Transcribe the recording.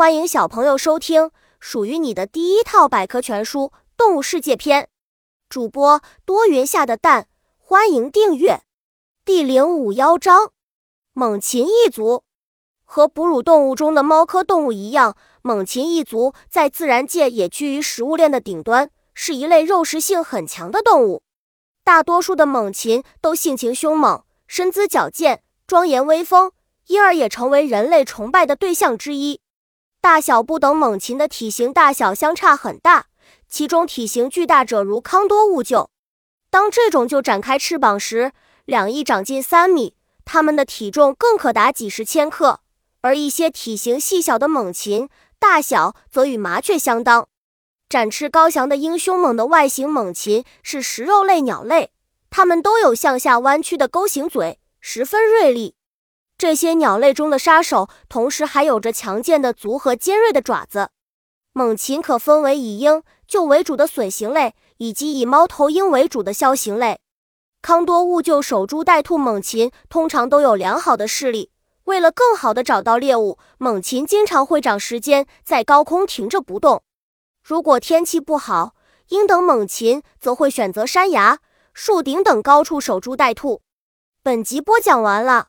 欢迎小朋友收听属于你的第一套百科全书《动物世界篇》。主播多云下的蛋，欢迎订阅。第零五幺章：猛禽一族。和哺乳动物中的猫科动物一样，猛禽一族在自然界也居于食物链的顶端，是一类肉食性很强的动物。大多数的猛禽都性情凶猛，身姿矫健，庄严威风，因而也成为人类崇拜的对象之一。大小不等猛禽的体型大小相差很大，其中体型巨大者如康多兀鹫。当这种鹫展开翅膀时，两翼长近三米，它们的体重更可达几十千克。而一些体型细小的猛禽，大小则与麻雀相当。展翅高翔的鹰凶猛的外形猛禽是食肉类鸟类，它们都有向下弯曲的钩形嘴，十分锐利。这些鸟类中的杀手，同时还有着强健的足和尖锐的爪子。猛禽可分为以鹰、鹫为主的隼形类，以及以猫头鹰为主的枭形类。康多兀鹫守株待兔猛禽通常都有良好的视力。为了更好地找到猎物，猛禽经常会长时间在高空停着不动。如果天气不好，鹰等猛禽则会选择山崖、树顶等高处守株待兔。本集播讲完了，